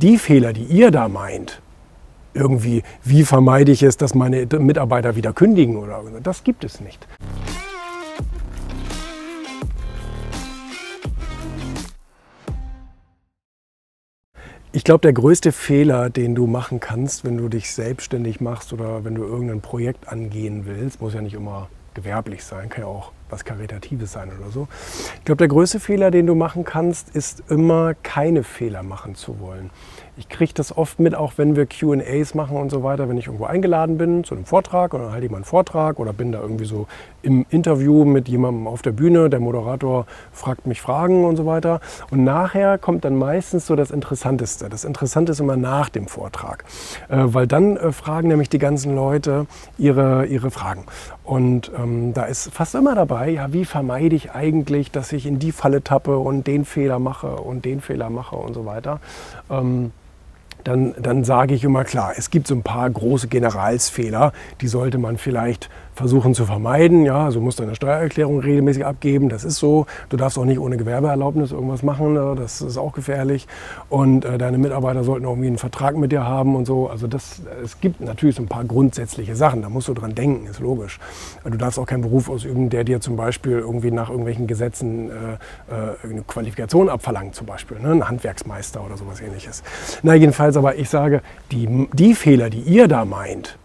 Die Fehler, die ihr da meint, irgendwie, wie vermeide ich es, dass meine Mitarbeiter wieder kündigen oder das gibt es nicht. Ich glaube, der größte Fehler, den du machen kannst, wenn du dich selbstständig machst oder wenn du irgendein Projekt angehen willst, muss ja nicht immer gewerblich sein, kann ja auch was Karitatives sein oder so. Ich glaube, der größte Fehler, den du machen kannst, ist immer keine Fehler machen zu wollen. Ich kriege das oft mit, auch wenn wir QAs machen und so weiter, wenn ich irgendwo eingeladen bin zu einem Vortrag oder halte ich mal einen Vortrag oder bin da irgendwie so im Interview mit jemandem auf der Bühne, der Moderator fragt mich Fragen und so weiter. Und nachher kommt dann meistens so das Interessanteste. Das Interessante ist immer nach dem Vortrag, äh, weil dann äh, fragen nämlich die ganzen Leute ihre, ihre Fragen. Und ähm, da ist fast immer dabei, ja, wie vermeide ich eigentlich, dass ich in die Falle tappe und den Fehler mache und den Fehler mache und so weiter. Ähm, dann, dann sage ich immer klar, es gibt so ein paar große Generalsfehler, die sollte man vielleicht versuchen zu vermeiden. Ja, also musst du eine Steuererklärung regelmäßig abgeben, das ist so. Du darfst auch nicht ohne Gewerbeerlaubnis irgendwas machen, ne? das ist auch gefährlich. Und äh, deine Mitarbeiter sollten irgendwie einen Vertrag mit dir haben und so. Also das, es gibt natürlich so ein paar grundsätzliche Sachen, da musst du dran denken, ist logisch. Du darfst auch keinen Beruf ausüben, der dir zum Beispiel irgendwie nach irgendwelchen Gesetzen äh, äh eine Qualifikation abverlangt, zum Beispiel, ne? ein Handwerksmeister oder sowas ähnliches. Na jedenfalls aber, ich sage, die, die Fehler, die ihr da meint,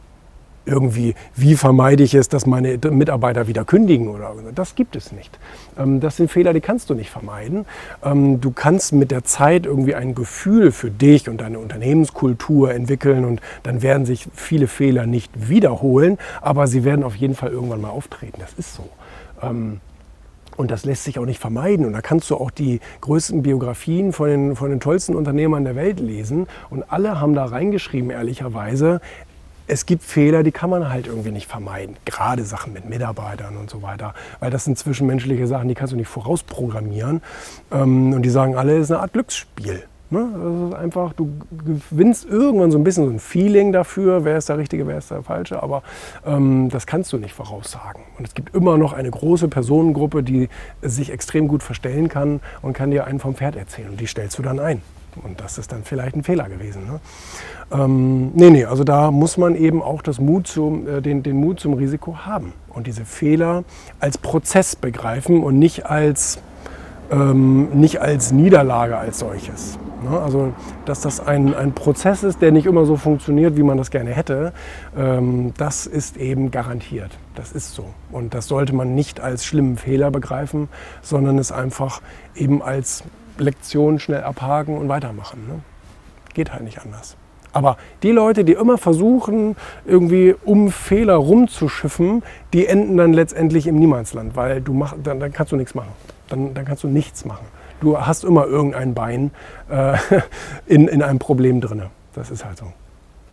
irgendwie, wie vermeide ich es, dass meine Mitarbeiter wieder kündigen oder das gibt es nicht. Ähm, das sind Fehler, die kannst du nicht vermeiden. Ähm, du kannst mit der Zeit irgendwie ein Gefühl für dich und deine Unternehmenskultur entwickeln und dann werden sich viele Fehler nicht wiederholen, aber sie werden auf jeden Fall irgendwann mal auftreten. Das ist so. Ähm, und das lässt sich auch nicht vermeiden. Und da kannst du auch die größten Biografien von den, von den tollsten Unternehmern der Welt lesen. Und alle haben da reingeschrieben, ehrlicherweise, es gibt Fehler, die kann man halt irgendwie nicht vermeiden. Gerade Sachen mit Mitarbeitern und so weiter. Weil das sind zwischenmenschliche Sachen, die kannst du nicht vorausprogrammieren. Ähm, und die sagen alle, es ist eine Art Glücksspiel. Ne? Das ist einfach, du gewinnst irgendwann so ein bisschen so ein Feeling dafür, wer ist der Richtige, wer ist der Falsche, aber ähm, das kannst du nicht voraussagen. Und es gibt immer noch eine große Personengruppe, die sich extrem gut verstellen kann und kann dir einen vom Pferd erzählen. Und die stellst du dann ein. Und das ist dann vielleicht ein Fehler gewesen. Ne? Ähm, nee, nee, also da muss man eben auch das Mut zum, äh, den, den Mut zum Risiko haben und diese Fehler als Prozess begreifen und nicht als, ähm, nicht als Niederlage als solches. Ne? Also, dass das ein, ein Prozess ist, der nicht immer so funktioniert, wie man das gerne hätte, ähm, das ist eben garantiert. Das ist so. Und das sollte man nicht als schlimmen Fehler begreifen, sondern es einfach eben als Lektion schnell abhaken und weitermachen. Ne? Geht halt nicht anders. Aber die Leute, die immer versuchen, irgendwie um Fehler rumzuschiffen, die enden dann letztendlich im Niemandsland, weil du mach, dann, dann kannst du nichts machen. Dann, dann kannst du nichts machen. Du hast immer irgendein Bein äh, in, in einem Problem drin. Das ist halt so.